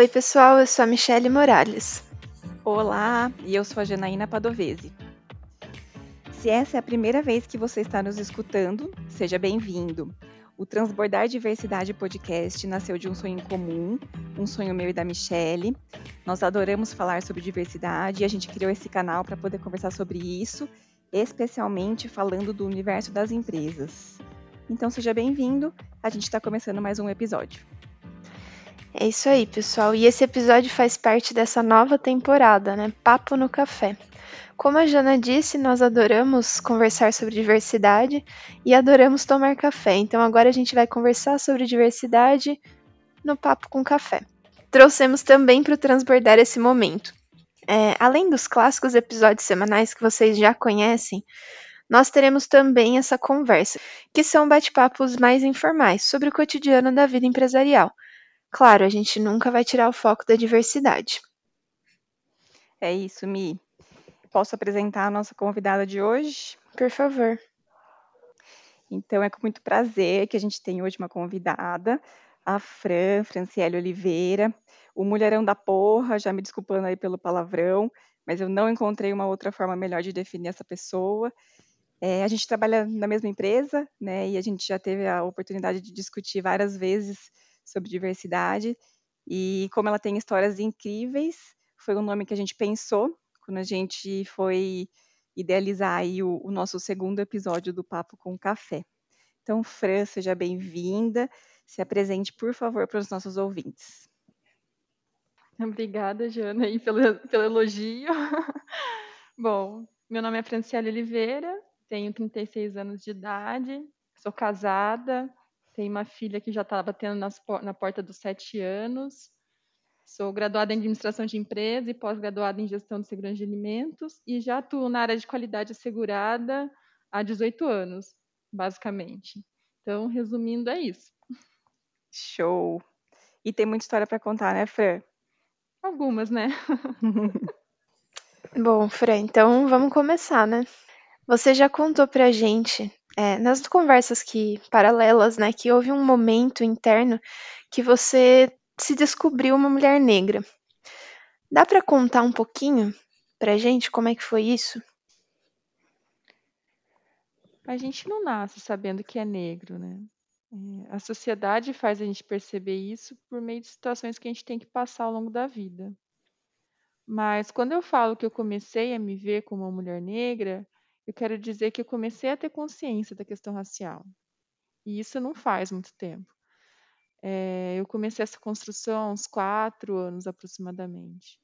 Oi, pessoal, eu sou a Michelle Morales. Olá, e eu sou a Janaína Padovese. Se essa é a primeira vez que você está nos escutando, seja bem-vindo. O Transbordar Diversidade Podcast nasceu de um sonho comum, um sonho meu e da Michelle. Nós adoramos falar sobre diversidade e a gente criou esse canal para poder conversar sobre isso, especialmente falando do universo das empresas. Então seja bem-vindo, a gente está começando mais um episódio. É isso aí, pessoal. E esse episódio faz parte dessa nova temporada, né? Papo no Café. Como a Jana disse, nós adoramos conversar sobre diversidade e adoramos tomar café. Então agora a gente vai conversar sobre diversidade no Papo com Café. Trouxemos também para transbordar esse momento. É, além dos clássicos episódios semanais que vocês já conhecem, nós teremos também essa conversa, que são bate-papos mais informais sobre o cotidiano da vida empresarial. Claro, a gente nunca vai tirar o foco da diversidade. É isso, Mi. Posso apresentar a nossa convidada de hoje? Por favor. Então, é com muito prazer que a gente tem hoje uma convidada, a Fran, Franciele Oliveira, o mulherão da porra, já me desculpando aí pelo palavrão, mas eu não encontrei uma outra forma melhor de definir essa pessoa. É, a gente trabalha na mesma empresa, né, e a gente já teve a oportunidade de discutir várias vezes sobre diversidade, e como ela tem histórias incríveis, foi o nome que a gente pensou quando a gente foi idealizar o, o nosso segundo episódio do Papo com Café. Então, Fran, seja bem-vinda. Se apresente, por favor, para os nossos ouvintes. Obrigada, Jana, aí pelo, pelo elogio. Bom, meu nome é Franciele Oliveira, tenho 36 anos de idade, sou casada, tenho uma filha que já está batendo nas, na porta dos sete anos, Sou graduada em administração de empresa e pós-graduada em gestão de segurança de alimentos e já atuo na área de qualidade assegurada há 18 anos, basicamente. Então, resumindo, é isso. Show! E tem muita história para contar, né, Fran? Algumas, né? Bom, Fran, então vamos começar, né? Você já contou pra gente, é, nas conversas que paralelas, né, que houve um momento interno que você se descobriu uma mulher negra. Dá para contar um pouquinho pra gente como é que foi isso? A gente não nasce sabendo que é negro, né? É, a sociedade faz a gente perceber isso por meio de situações que a gente tem que passar ao longo da vida. Mas quando eu falo que eu comecei a me ver como uma mulher negra, eu quero dizer que eu comecei a ter consciência da questão racial. E isso não faz muito tempo. É, eu comecei essa construção há uns quatro anos aproximadamente.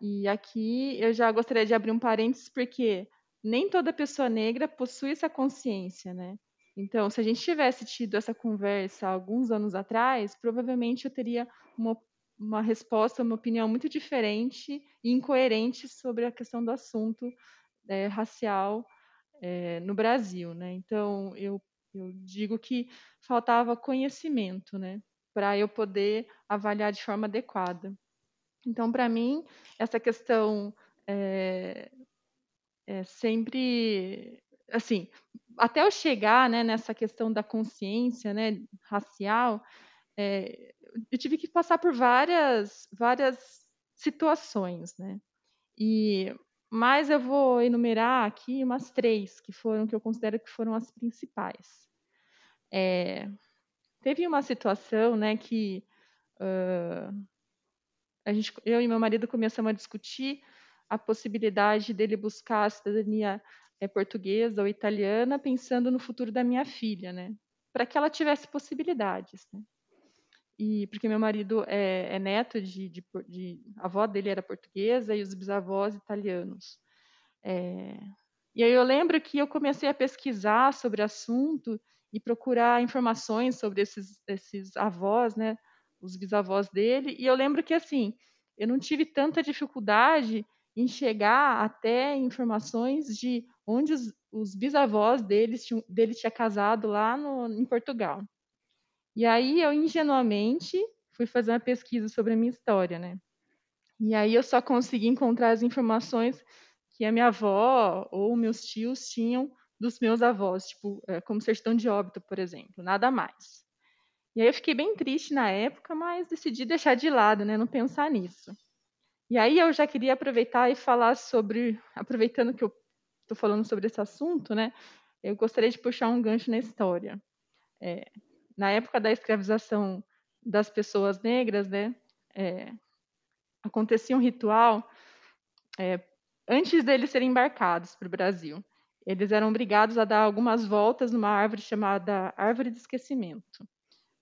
E aqui eu já gostaria de abrir um parênteses, porque nem toda pessoa negra possui essa consciência, né? Então, se a gente tivesse tido essa conversa alguns anos atrás, provavelmente eu teria uma, uma resposta, uma opinião muito diferente e incoerente sobre a questão do assunto é, racial é, no Brasil, né? Então, eu eu digo que faltava conhecimento, né, para eu poder avaliar de forma adequada. Então, para mim, essa questão é, é sempre, assim, até eu chegar, né, nessa questão da consciência, né, racial, é, eu tive que passar por várias, várias situações, né. E mas eu vou enumerar aqui umas três que foram que eu considero que foram as principais. É, teve uma situação, né, que uh, a gente, eu e meu marido começamos a discutir a possibilidade dele buscar a cidadania é, portuguesa ou italiana, pensando no futuro da minha filha, né, para que ela tivesse possibilidades, né. E porque meu marido é, é neto de, de, de, a avó dele era portuguesa e os bisavós italianos. É, e aí eu lembro que eu comecei a pesquisar sobre o assunto e procurar informações sobre esses, esses avós, né, os bisavós dele. E eu lembro que assim, eu não tive tanta dificuldade em chegar até informações de onde os, os bisavós deles dele tinha casado lá no, em Portugal. E aí eu ingenuamente fui fazer uma pesquisa sobre a minha história, né? E aí eu só consegui encontrar as informações que a minha avó ou meus tios tinham dos meus avós, tipo, é, como certidão de óbito, por exemplo, nada mais. E aí eu fiquei bem triste na época, mas decidi deixar de lado, né, não pensar nisso. E aí eu já queria aproveitar e falar sobre, aproveitando que eu estou falando sobre esse assunto, né, eu gostaria de puxar um gancho na história. É, na época da escravização das pessoas negras, né, é, acontecia um ritual é, antes deles serem embarcados para o Brasil. Eles eram obrigados a dar algumas voltas numa árvore chamada árvore de esquecimento,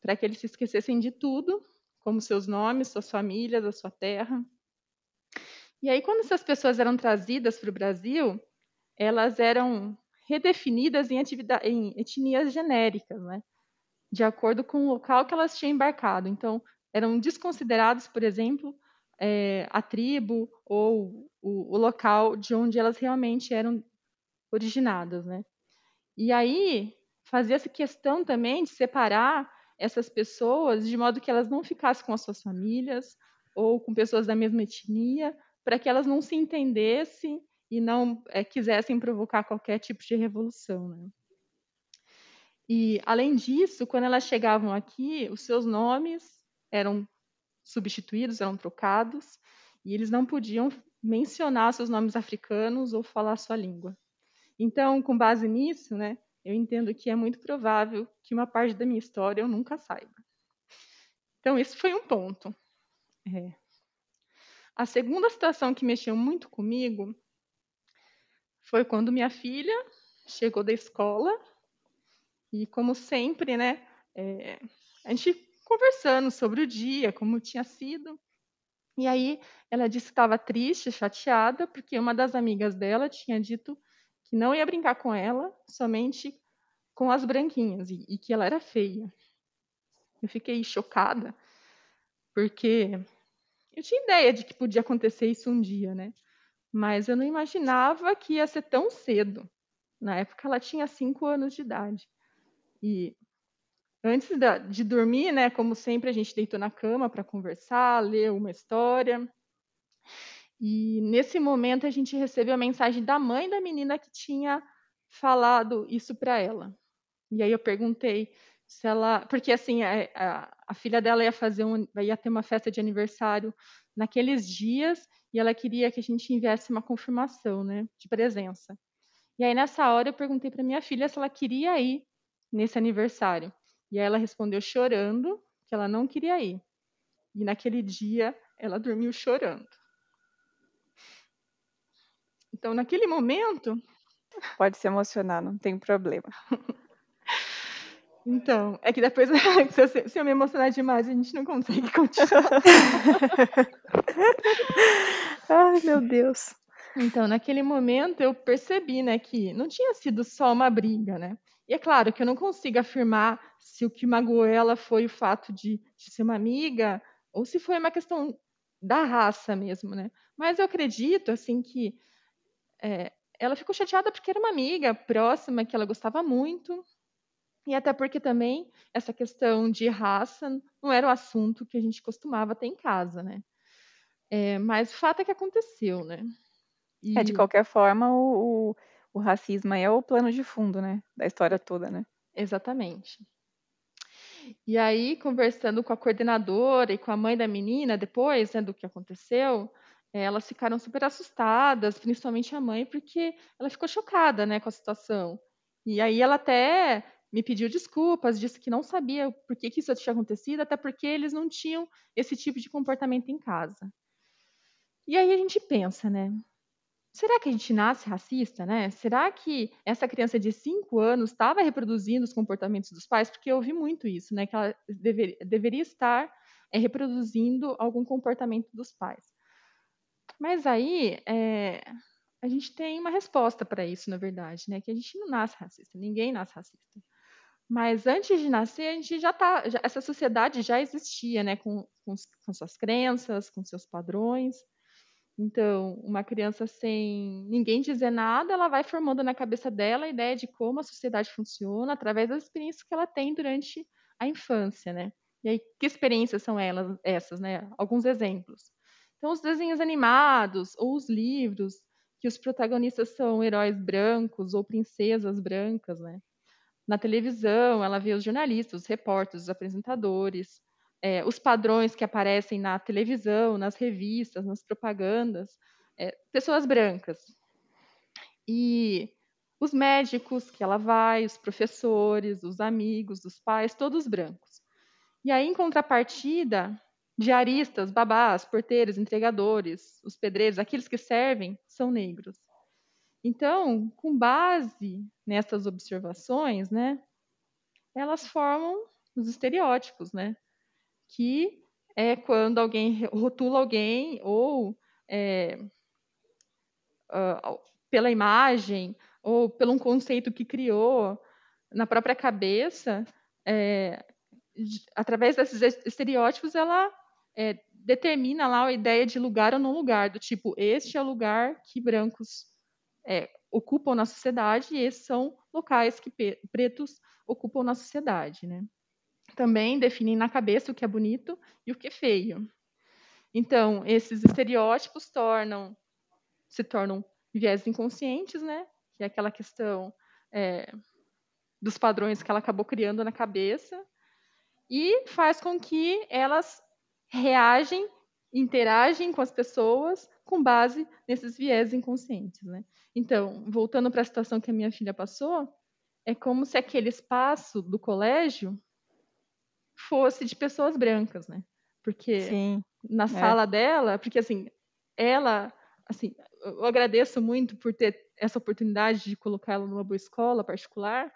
para que eles se esquecessem de tudo, como seus nomes, suas famílias, a sua terra. E aí, quando essas pessoas eram trazidas para o Brasil, elas eram redefinidas em, em etnias genéricas, né? De acordo com o local que elas tinham embarcado. Então, eram desconsiderados, por exemplo, é, a tribo ou o, o, local de onde elas realmente eram originadas, né? E aí fazia-se questão também de separar essas pessoas de modo que elas não ficassem com as suas famílias ou com pessoas da mesma etnia, para que elas não se entendessem e não é, quisessem provocar qualquer tipo de revolução, né? E além disso, quando elas chegavam aqui, os seus nomes eram substituídos, eram trocados, e eles não podiam mencionar seus nomes africanos ou falar sua língua. Então, com base nisso, né, eu entendo que é muito provável que uma parte da minha história eu nunca saiba. Então, isso foi um ponto. É. A segunda situação que mexeu muito comigo foi quando minha filha chegou da escola e, como sempre, né, é, a gente conversando sobre o dia, como tinha sido. E aí ela disse que estava triste, chateada, porque uma das amigas dela tinha dito que não ia brincar com ela, somente com as branquinhas, e, e que ela era feia. Eu fiquei chocada, porque eu tinha ideia de que podia acontecer isso um dia, né? Mas eu não imaginava que ia ser tão cedo. Na época ela tinha cinco anos de idade. E Antes de dormir, né, como sempre, a gente deitou na cama para conversar, ler uma história. E nesse momento a gente recebeu a mensagem da mãe da menina que tinha falado isso para ela. E aí eu perguntei se ela, porque assim a, a, a, filha dela ia fazer um, ia ter uma festa de aniversário naqueles dias e ela queria que a gente enviasse uma confirmação, né, de presença. E aí nessa hora eu perguntei para minha filha se ela queria ir nesse aniversário. E aí ela respondeu chorando que ela não queria ir. E naquele dia ela dormiu chorando. Então, naquele momento. Pode se emocionar, não tem problema. Então, é que depois, se eu, se eu me emocionar demais, a gente não consegue continuar. Ai, meu Deus. Então, naquele momento, eu percebi, né, que não tinha sido só uma briga, né? E é claro que eu não consigo afirmar se o que magoou ela foi o fato de, de ser uma amiga ou se foi uma questão da raça mesmo, né? Mas eu acredito, assim, que é, ela ficou chateada porque era uma amiga próxima que ela gostava muito e até porque também essa questão de raça não era o assunto que a gente costumava ter em casa, né? É, mas o fato é que aconteceu, né? E... É, de qualquer forma, o, o o racismo é o plano de fundo, né, da história toda, né? Exatamente. E aí, conversando com a coordenadora e com a mãe da menina, depois né, do que aconteceu, eh, elas ficaram super assustadas, principalmente a mãe, porque ela ficou chocada né, com a situação. E aí ela até me pediu desculpas, disse que não sabia por que, que isso tinha acontecido, até porque eles não tinham esse tipo de comportamento em casa. E aí a gente pensa, né? Será que a gente nasce racista, né? Será que essa criança de 5 anos estava reproduzindo os comportamentos dos pais? Porque eu ouvi muito isso, né? Que ela dever, deveria estar é, reproduzindo algum comportamento dos pais. Mas aí é, a gente tem uma resposta para isso, na verdade, né? Que a gente não nasce racista, ninguém nasce racista. Mas antes de nascer, a gente já tá, essa sociedade já existia, né? Com, com, com suas crenças, com seus padrões. Então, uma criança sem ninguém dizer nada, ela vai formando na cabeça dela a ideia de como a sociedade funciona através das experiências que ela tem durante a infância, né? E aí, que experiências são elas, essas, né? Alguns exemplos. Então, os desenhos animados ou os livros que os protagonistas são heróis brancos ou princesas brancas, né? na televisão, ela vê os jornalistas, os repórteres, os apresentadores, é, os padrões que aparecem na televisão, nas revistas, nas propagandas, é, pessoas brancas. E os médicos que ela vai, os professores, os amigos, os pais, todos brancos. E aí, em contrapartida, diaristas, babás, porteiros, entregadores, os pedreiros, aqueles que servem, são negros. Então, com base nessas observações, né, elas formam os estereótipos, né, que é quando alguém rotula alguém ou é, uh, pela imagem ou pelo um conceito que criou na própria cabeça, é, através desses estereótipos, ela é, determina lá a ideia de lugar ou não lugar, do tipo, este é o lugar que brancos é, ocupam na sociedade e esses são locais que pretos ocupam na sociedade, né? Também definem na cabeça o que é bonito e o que é feio. Então, esses estereótipos tornam se tornam viés inconscientes, né? Que é aquela questão é, dos padrões que ela acabou criando na cabeça e faz com que elas reagem, interagem com as pessoas com base nesses viés inconscientes, né? Então, voltando para a situação que a minha filha passou, é como se aquele espaço do colégio fosse de pessoas brancas, né? Porque Sim, na é. sala dela, porque assim, ela, assim, eu agradeço muito por ter essa oportunidade de colocar ela numa boa escola particular,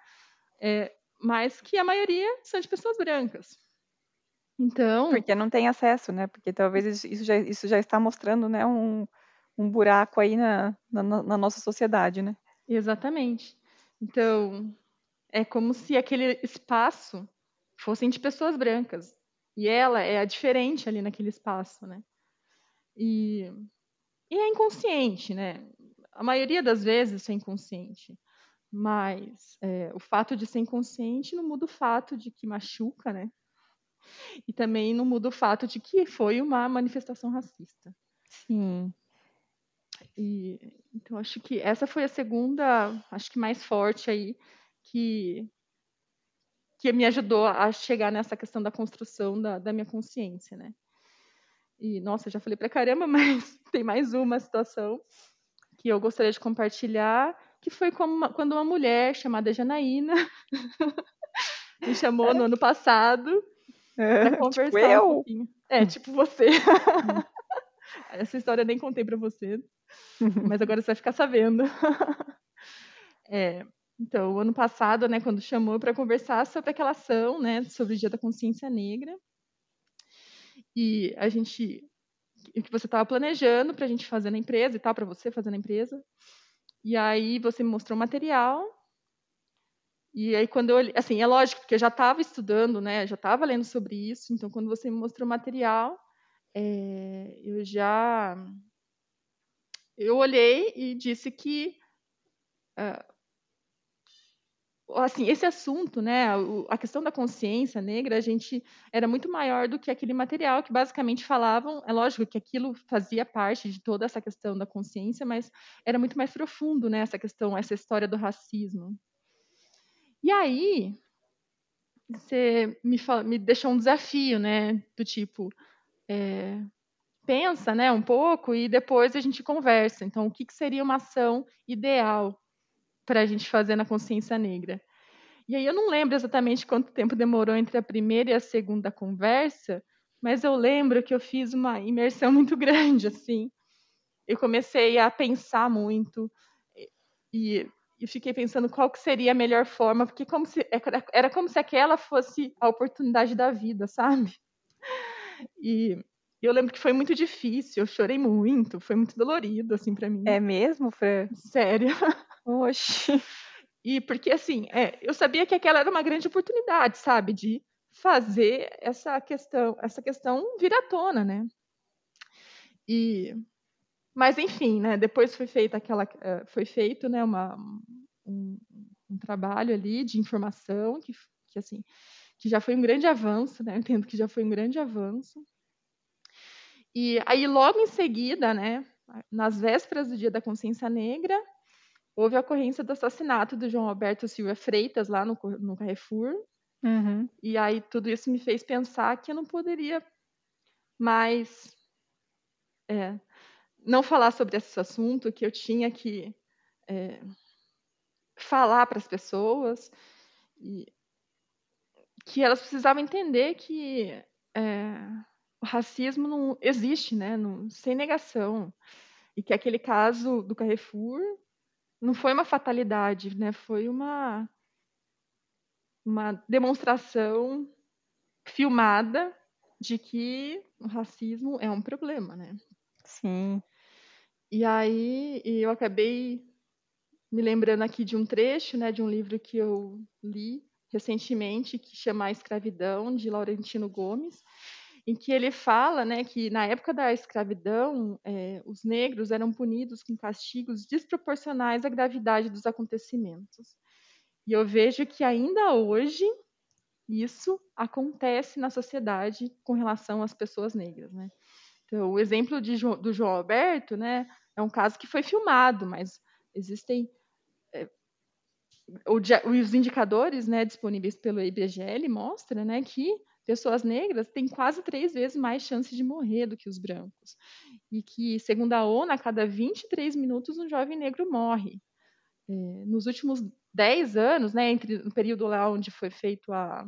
é, mas que a maioria são de pessoas brancas. Então, Porque não tem acesso, né? Porque talvez isso- isso já, isso já está mostrando, né, um, um buraco aí na, na, na nossa sociedade, né? Exatamente. Então, é como se aquele espaço fossem de pessoas brancas. E ela é a diferente ali naquele espaço, né? E, e é inconsciente, né? A maioria das vezes é inconsciente. Mas é, o fato de ser inconsciente não muda o fato de que machuca, né? E também não muda o fato de que foi uma manifestação racista. Sim. E, então, acho que essa foi a segunda, acho que mais forte aí, que, que me ajudou a chegar nessa questão da construção da, da minha consciência, né? E, nossa, já falei pra caramba, mas tem mais uma situação que eu gostaria de compartilhar, que foi uma, quando uma mulher chamada Janaína me chamou no ano passado para conversar tipo eu? um pouquinho. É, tipo você. Essa história eu nem contei para você, mas agora você vai ficar sabendo. É, então, ano passado, né, quando chamou para conversar sobre aquela ação, né, sobre o Dia da Consciência Negra, e a gente, o que você estava planejando para a gente fazer na empresa e tal, para você fazer na empresa, e aí você me mostrou o material, e aí quando eu, assim, é lógico, porque eu já estava estudando, né, já estava lendo sobre isso, então quando você me mostrou o material, é, eu já eu olhei e disse que uh, assim esse assunto né a questão da consciência negra a gente era muito maior do que aquele material que basicamente falavam. É lógico que aquilo fazia parte de toda essa questão da consciência mas era muito mais profundo né essa questão essa história do racismo. E aí você me, fala, me deixou um desafio né do tipo é, pensa né, um pouco e depois a gente conversa. Então, o que, que seria uma ação ideal para a gente fazer na consciência negra? E aí eu não lembro exatamente quanto tempo demorou entre a primeira e a segunda conversa, mas eu lembro que eu fiz uma imersão muito grande, assim. Eu comecei a pensar muito e, e fiquei pensando qual que seria a melhor forma, porque como se, era como se aquela fosse a oportunidade da vida, sabe? E eu lembro que foi muito difícil, eu chorei muito, foi muito dolorido, assim, para mim. É mesmo, Fran? Sério. Oxi. E porque, assim, é, eu sabia que aquela era uma grande oportunidade, sabe, de fazer essa questão, essa questão vir à tona, né? E, mas enfim, né? Depois foi feita aquela, foi feito, né? Uma, um, um trabalho ali de informação que, que assim, que já foi um grande avanço, né? Eu entendo que já foi um grande avanço. E aí, logo em seguida, né, nas vésperas do Dia da Consciência Negra, houve a ocorrência do assassinato do João Alberto Silva Freitas lá no, no Carrefour. Uhum. E aí tudo isso me fez pensar que eu não poderia mais é, não falar sobre esse assunto, que eu tinha que é, falar para as pessoas e que elas precisavam entender que é, o racismo não existe, né, não, sem negação, e que aquele caso do Carrefour não foi uma fatalidade, né, foi uma uma demonstração filmada de que o racismo é um problema, né? Sim. E aí eu acabei me lembrando aqui de um trecho, né, de um livro que eu li recentemente que chama A Escravidão de Laurentino Gomes, em que ele fala, né, que na época da escravidão é, os negros eram punidos com castigos desproporcionais à gravidade dos acontecimentos. E eu vejo que ainda hoje isso acontece na sociedade com relação às pessoas negras, né? Então, o exemplo de, do João Alberto, né, é um caso que foi filmado, mas existem é, os indicadores né, disponíveis pelo IBGE mostram né, que pessoas negras têm quase três vezes mais chance de morrer do que os brancos. E que, segundo a ONU, a cada 23 minutos um jovem negro morre. É, nos últimos 10 anos, né, entre o período lá onde foi feito a,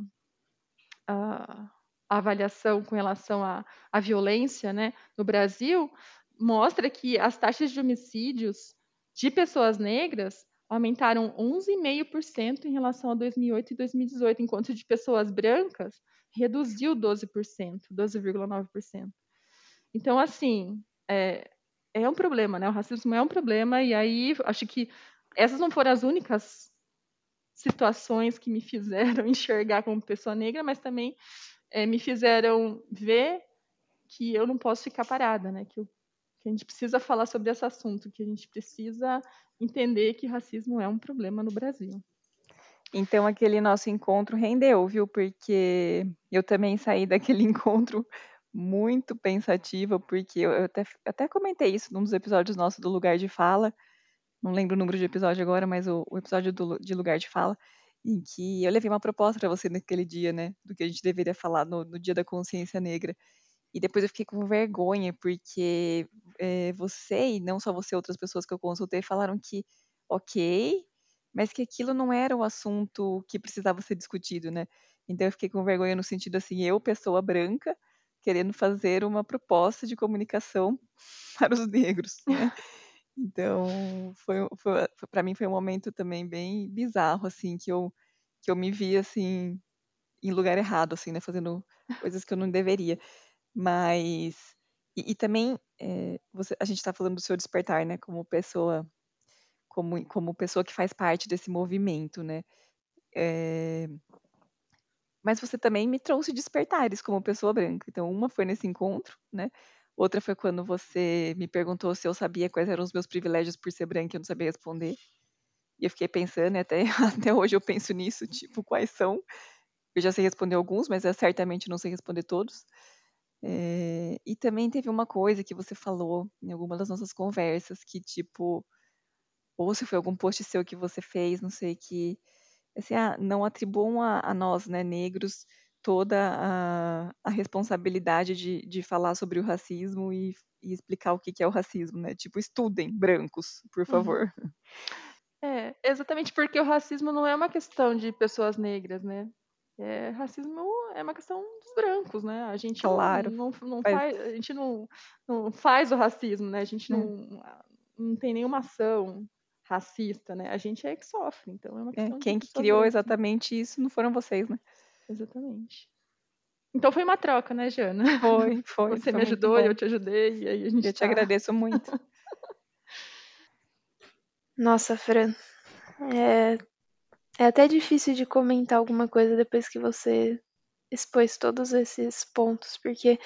a, a avaliação com relação à, violência né, no Brasil, mostra que as taxas de homicídios de pessoas negras aumentaram 11,5% em relação a 2008 e 2018, enquanto de pessoas brancas reduziu 12%, 12,9%. Então, assim, é, é um problema, né? O racismo é um problema, e aí acho que essas não foram as únicas situações que me fizeram enxergar como pessoa negra, mas também é, me fizeram ver que eu não posso ficar parada, né? Que, eu, que a gente precisa falar sobre esse assunto, que a gente precisa entender que racismo é um problema no Brasil. Então aquele nosso encontro rendeu, viu? Porque eu também saí daquele encontro muito pensativa, porque eu, até, até comentei isso num dos episódios nossos do Lugar de Fala, não lembro o número de episódio agora, mas o, o episódio do, de Lugar de Fala, em que eu levei uma proposta para você naquele dia, né? Do que a gente deveria falar no, no Dia da Consciência Negra. E depois eu fiquei com vergonha, porque é, você, e não só você, outras pessoas que eu consultei, falaram que, ok, mas que aquilo não era o assunto que precisava ser discutido, né? Então eu fiquei com vergonha no sentido assim, eu, pessoa branca, querendo fazer uma proposta de comunicação para os negros, né? Então, foi, foi para mim foi um momento também bem bizarro, assim, que eu, que eu me vi, assim, em lugar errado, assim, né, fazendo coisas que eu não deveria. Mas, e, e também, é, você, a gente está falando do seu despertar, né, como pessoa, como, como pessoa que faz parte desse movimento, né, é, mas você também me trouxe despertares como pessoa branca. Então, uma foi nesse encontro, né, outra foi quando você me perguntou se eu sabia quais eram os meus privilégios por ser branca, e eu não sabia responder. E eu fiquei pensando, e até, até hoje eu penso nisso, tipo, quais são? Eu já sei responder alguns, mas eu certamente não sei responder todos. É, e também teve uma coisa que você falou em alguma das nossas conversas, que tipo, ou se foi algum post seu que você fez, não sei, que assim, ah, não atribuam a, a, nós, né, negros, toda a, a responsabilidade de, de falar sobre o racismo e, e explicar o que, que é o racismo, né? Tipo, estudem, brancos, por uhum. favor. Uhum. É, exatamente porque o racismo não é uma questão de pessoas negras, né? É, racismo é uma questão dos brancos, né? A gente claro. não, não, não faz, a gente não, não faz o racismo, né? A gente não, hum. não tem nenhuma ação racista, né? A gente é que sofre, então é uma é, questão é, Quem que criou brancas. exatamente isso não foram vocês, né? Exatamente. Então foi uma troca, né, Jana? Foi, foi. Você foi me ajudou, eu te ajudei, e aí a gente. Eu tá... te agradeço muito. Nossa, Fran, é é até difícil de comentar alguma coisa depois que você expôs todos esses pontos, porque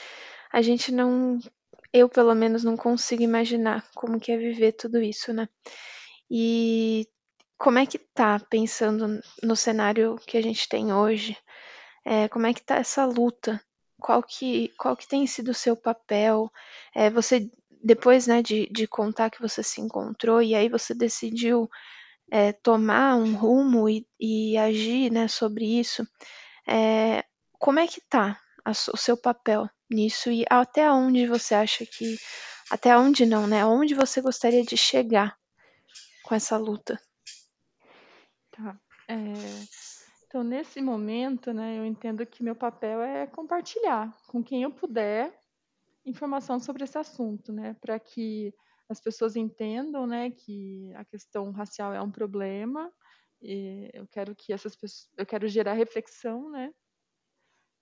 a gente não, eu pelo menos não consigo imaginar como que é viver tudo isso, né? E como é que tá pensando no cenário que a gente tem hoje? É, como é que tá essa luta? Qual que, qual que tem sido o seu papel? É, você depois né, de, de contar que você se encontrou e aí você decidiu é, tomar um rumo e, e, agir né, sobre isso, é, como é que tá o seu papel nisso e até onde você acha que. Até onde não, né? Onde você gostaria de chegar com essa luta? Tá. É, então, nesse momento, né, eu entendo que meu papel é compartilhar com quem eu puder informação sobre esse assunto, né, para que as pessoas entendam, né, que a questão racial é um problema. E eu quero que essas pessoas, eu quero gerar reflexão, né,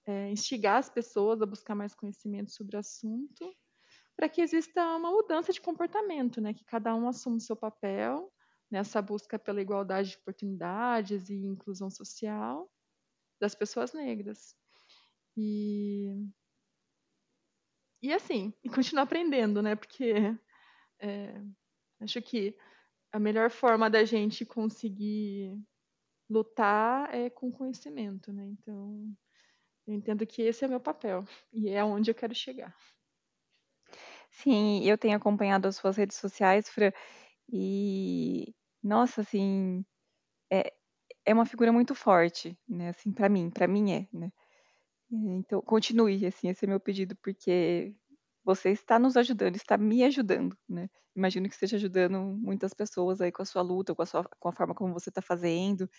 é, instigar as pessoas a buscar mais conhecimento sobre o assunto, para que exista uma mudança de comportamento, né, que cada um assuma o seu papel nessa busca pela igualdade de oportunidades e inclusão social das pessoas negras. E e assim, e continuar aprendendo, né? Porque é, acho que a melhor forma da gente conseguir lutar é com conhecimento, né? Então, eu entendo que esse é o meu papel e é aonde eu quero chegar. Sim, eu tenho acompanhado as suas redes sociais, Fran, e nossa, assim, é, é uma figura muito forte, né? Assim, para mim, para mim é, né? Então, continue, assim, esse é meu pedido, porque você está nos ajudando, está me ajudando, né? Imagino que esteja ajudando muitas pessoas aí com a sua luta, com a, sua, com a forma como você está fazendo.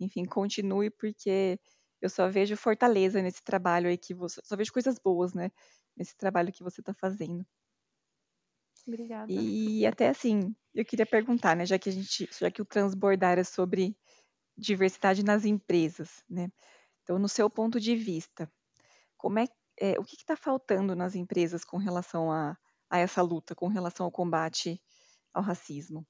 Enfim, continue, porque eu só vejo fortaleza nesse trabalho aí que você. Só vejo coisas boas, né? Nesse trabalho que você está fazendo. Obrigada. E até assim, eu queria perguntar, né? Já que a gente, já que o transbordar é sobre diversidade nas empresas, né? Então, no seu ponto de vista, como é, é o que está faltando nas empresas com relação a, a essa luta, com relação ao combate ao racismo?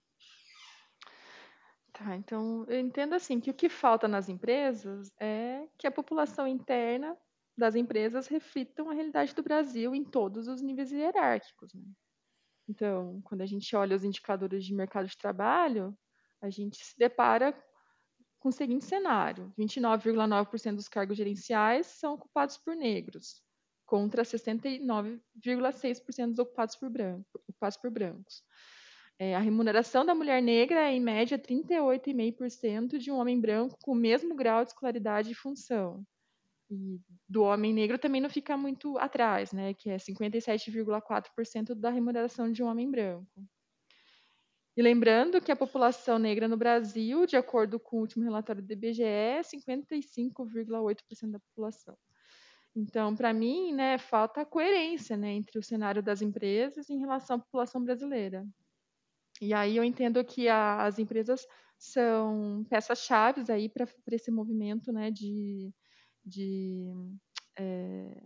Tá, então eu entendo assim que o que falta nas empresas é que a população interna das empresas reflitam a realidade do Brasil em todos os níveis hierárquicos. Né? Então, quando a gente olha os indicadores de mercado de trabalho, a gente se depara com o seguinte cenário: 29,9% dos cargos gerenciais são ocupados por negros, contra 69,6% ocupados por, branco, ocupados por brancos. É, a remuneração da mulher negra é, em média, 38,5% de um homem branco com o mesmo grau de escolaridade e função. E do homem negro também não fica muito atrás, né, que é 57,4% da remuneração de um homem branco. E lembrando que a população negra no Brasil, de acordo com o último relatório do IBGE, é 55,8% da população. Então, para mim, né, falta coerência né, entre o cenário das empresas em relação à população brasileira. E aí eu entendo que a, as empresas são peças-chave aí para esse movimento né, de, de é,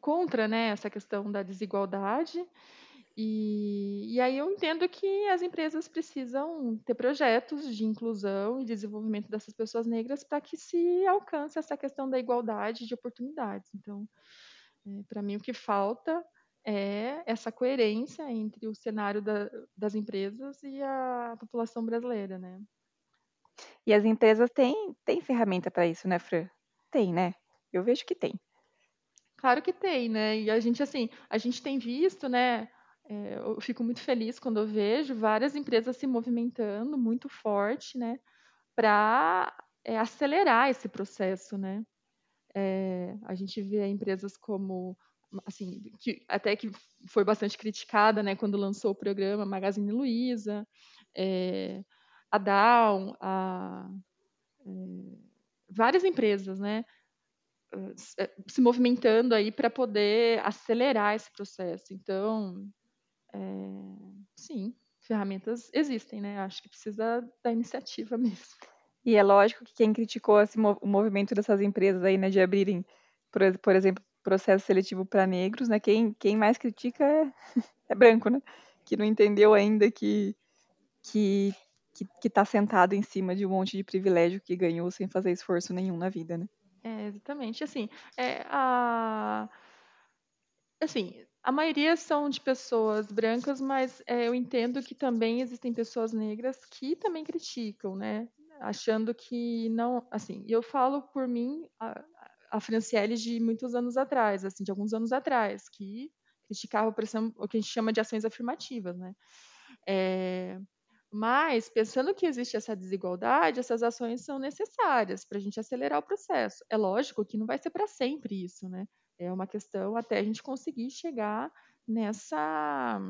contra né, essa questão da desigualdade e, e, aí eu entendo que as empresas precisam ter projetos de inclusão e desenvolvimento dessas pessoas negras para que se alcance essa questão da igualdade de oportunidades. Então, é, para mim, o que falta é essa coerência entre o cenário da, das empresas e a população brasileira, né? E as empresas têm, têm ferramenta para isso, né, Fran? Tem, né? Eu vejo que tem. Claro que tem, né? E a gente, assim, a gente tem visto, né? É, eu fico muito feliz quando eu vejo várias empresas se movimentando muito forte, né, para é, acelerar esse processo, né. É, a gente vê empresas como, assim, que até que foi bastante criticada, né, quando lançou o programa Magazine Luiza, é, a Down, a, é, várias empresas, né, é, se movimentando aí para poder acelerar esse processo. Então, é, sim, ferramentas existem, né? Acho que precisa da iniciativa mesmo. E é lógico que quem criticou esse, o movimento dessas empresas aí, né, de abrirem, por, por exemplo, processo seletivo para negros, né? Quem, quem mais critica é, é branco, né? Que não entendeu ainda que que que está sentado em cima de um monte de privilégio que ganhou sem fazer esforço nenhum na vida, né? É, exatamente. Assim, é, a... assim, a maioria são de pessoas brancas, mas é, eu entendo que também existem pessoas negras que também criticam, né? Achando que não, assim, eu falo por mim, a, a Franciele de muitos anos atrás, assim, de alguns anos atrás, que criticava por exemplo, o que a gente chama de ações afirmativas, né? É, mas, pensando que existe essa desigualdade, essas ações são necessárias para a gente acelerar o processo. É lógico que não vai ser para sempre isso, né? É uma questão até a gente conseguir chegar nessa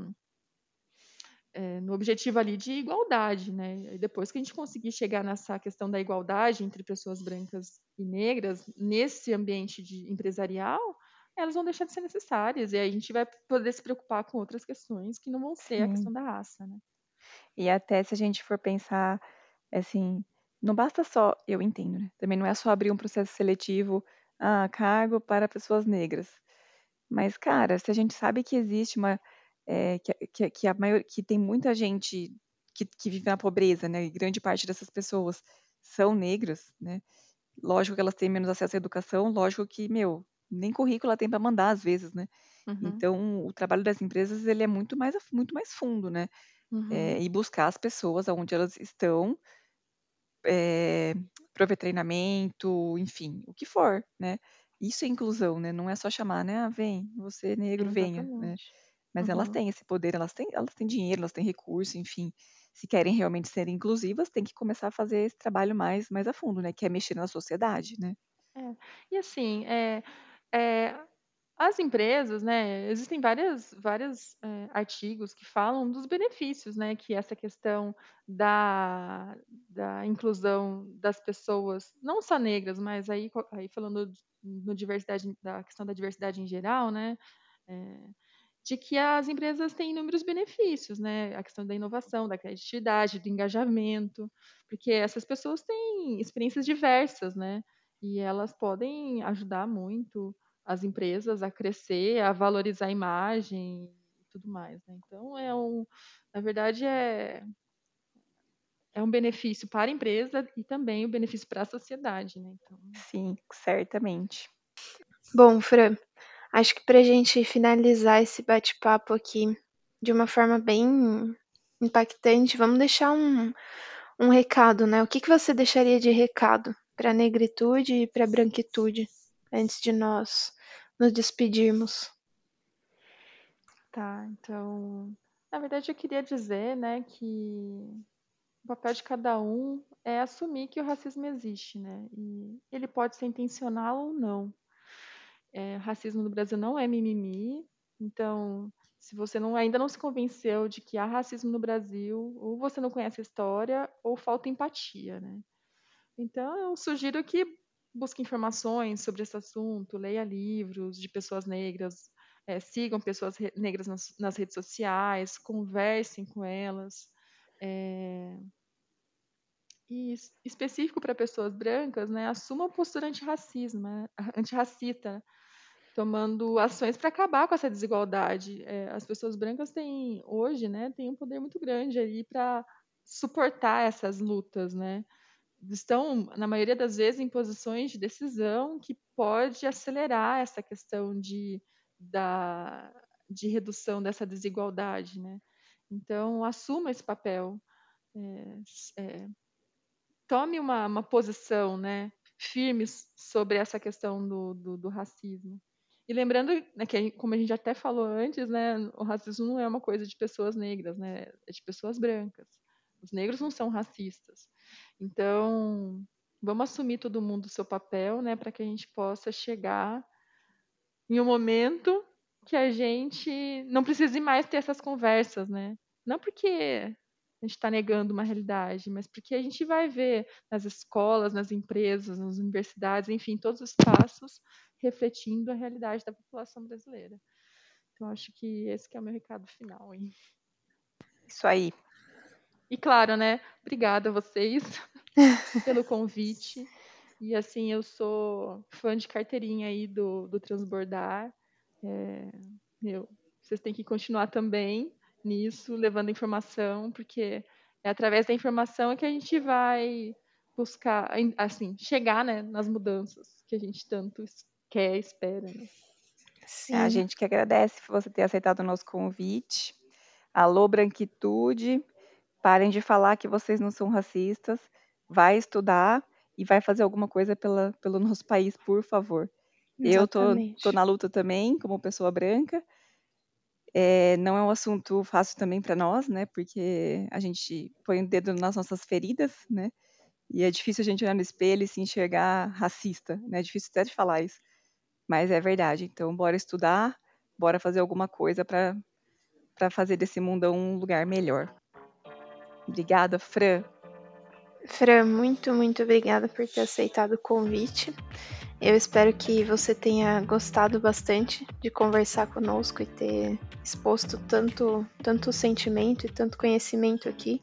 é, no objetivo ali de igualdade, né? E depois que a gente conseguir chegar nessa questão da igualdade entre pessoas brancas e negras nesse ambiente de empresarial, elas vão deixar de ser necessárias e aí a gente vai poder se preocupar com outras questões que não vão ser Sim. a questão da raça, né? E até se a gente for pensar assim, não basta só, eu entendo, né? Também não é só abrir um processo seletivo, ah, cargo para pessoas negras. Mas, cara, se a gente sabe que existe uma é, que, que, que, a maior, que tem muita gente que, que vive na pobreza, né? E grande parte dessas pessoas são negras, né? Lógico que elas têm menos acesso à educação, lógico que, meu, nem currículo ela tem para mandar às vezes, né? Uhum. Então, o trabalho das empresas ele é muito mais muito mais fundo, né? Uhum. É, e buscar as pessoas aonde elas estão, é, prover treinamento, enfim, o que for, né? Isso é inclusão, né? Não é só chamar, né? Ah, vem, você negro, venha, né? Mas uhum. elas têm esse poder, elas têm, elas têm dinheiro, elas têm recurso, enfim. Se querem realmente ser inclusivas, tem que começar a fazer esse trabalho mais, mais a fundo, né? Que é mexer na sociedade, né? É. E assim, é, é, as empresas, né, existem vários vários é, artigos que falam dos benefícios, né, que essa questão da, da inclusão das pessoas, não só negras, mas aí, aí falando no diversidade, da questão da diversidade em geral, né, é, de que as empresas têm inúmeros benefícios, né? A questão da inovação, da criatividade, do engajamento, porque essas pessoas têm experiências diversas, né? E elas podem ajudar muito as empresas a crescer, a valorizar a imagem e tudo mais, né? Então é um, na verdade é é um benefício para a empresa e também um benefício para a sociedade, né? Então... Sim, certamente. Bom, Fran, Acho que para a gente finalizar esse bate-papo aqui de uma forma bem impactante, vamos deixar um, um recado, né? O que, que você deixaria de recado para a negritude e para a branquitude antes de nós nos despedirmos? Tá, então, na verdade eu queria dizer, né, que o papel de cada um é assumir que o racismo existe, né? E ele pode ser intencional ou não. É, racismo no Brasil não é mimimi, então se você não, ainda não se convenceu de que há racismo no Brasil, ou você não conhece a história, ou falta empatia, né? Então eu sugiro que busque informações sobre esse assunto, leia livros de pessoas negras, é, sigam pessoas negras nas, nas, redes sociais, conversem com elas. É, e específico para pessoas brancas, né, assuma uma postura antirracismo, antirracista, tomando ações para acabar com essa desigualdade. É, as pessoas brancas têm hoje, né, têm um poder muito grande aí para suportar essas lutas, né? Estão, na maioria das vezes, em posições de decisão que pode acelerar essa questão de, da, de redução dessa desigualdade, né? Então, assuma esse papel, é, é, tome uma, uma posição, né, firme sobre essa questão do, do, do racismo. E lembrando, né, que como a gente até falou antes, né, o racismo não é uma coisa de pessoas negras, né, é de pessoas brancas. Os negros não são racistas. Então, vamos assumir todo mundo o seu papel, né, para que a gente possa chegar em um momento que a gente não precise mais ter essas conversas, né? Não porque a gente está negando uma realidade, mas porque a gente vai ver nas escolas, nas empresas, nas universidades, enfim, todos os espaços refletindo a realidade da população brasileira. Então, acho que esse que é o meu recado final. Hein? Isso aí. E claro, né? Obrigada a vocês pelo convite. E assim, eu sou fã de carteirinha aí do, do Transbordar. É, meu, vocês têm que continuar também nisso, levando informação, porque é através da informação que a gente vai buscar, assim, chegar né, nas mudanças que a gente tanto quer, espera. Né? Sim. A gente que agradece você ter aceitado o nosso convite. Alô, branquitude. Parem de falar que vocês não são racistas. Vai estudar e vai fazer alguma coisa pela, pelo nosso país, por favor. Eu tô, tô na luta também, como pessoa branca. É, não é um assunto fácil também para nós, né? Porque a gente põe o dedo nas nossas feridas, né? E é difícil a gente olhar no espelho e se enxergar racista, né? É difícil até de falar isso, mas é verdade. Então, bora estudar, bora fazer alguma coisa para fazer desse mundo um lugar melhor. Obrigada, Fran. Fran, muito, muito obrigada por ter aceitado o convite. Eu espero que você tenha gostado bastante de conversar conosco e ter exposto tanto, tanto sentimento e tanto conhecimento aqui.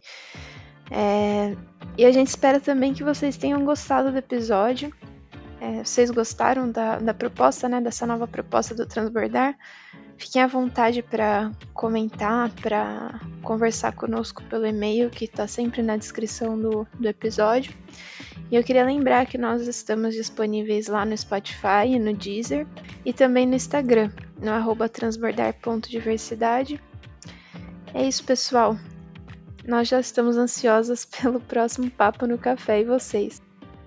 É, e a gente espera também que vocês tenham gostado do episódio. É, vocês gostaram da, da proposta, né? Dessa nova proposta do Transbordar? Fiquem à vontade para comentar, para conversar conosco pelo e-mail que está sempre na descrição do, do episódio. E eu queria lembrar que nós estamos disponíveis lá no Spotify no Deezer e também no Instagram, no arroba transbordar.diversidade. É isso, pessoal. Nós já estamos ansiosas pelo próximo Papo no Café e vocês.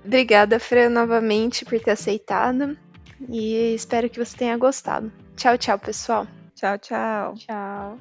Obrigada, Fran, novamente por ter aceitado e espero que você tenha gostado. Tchau, tchau, pessoal. Tchau, tchau. Tchau.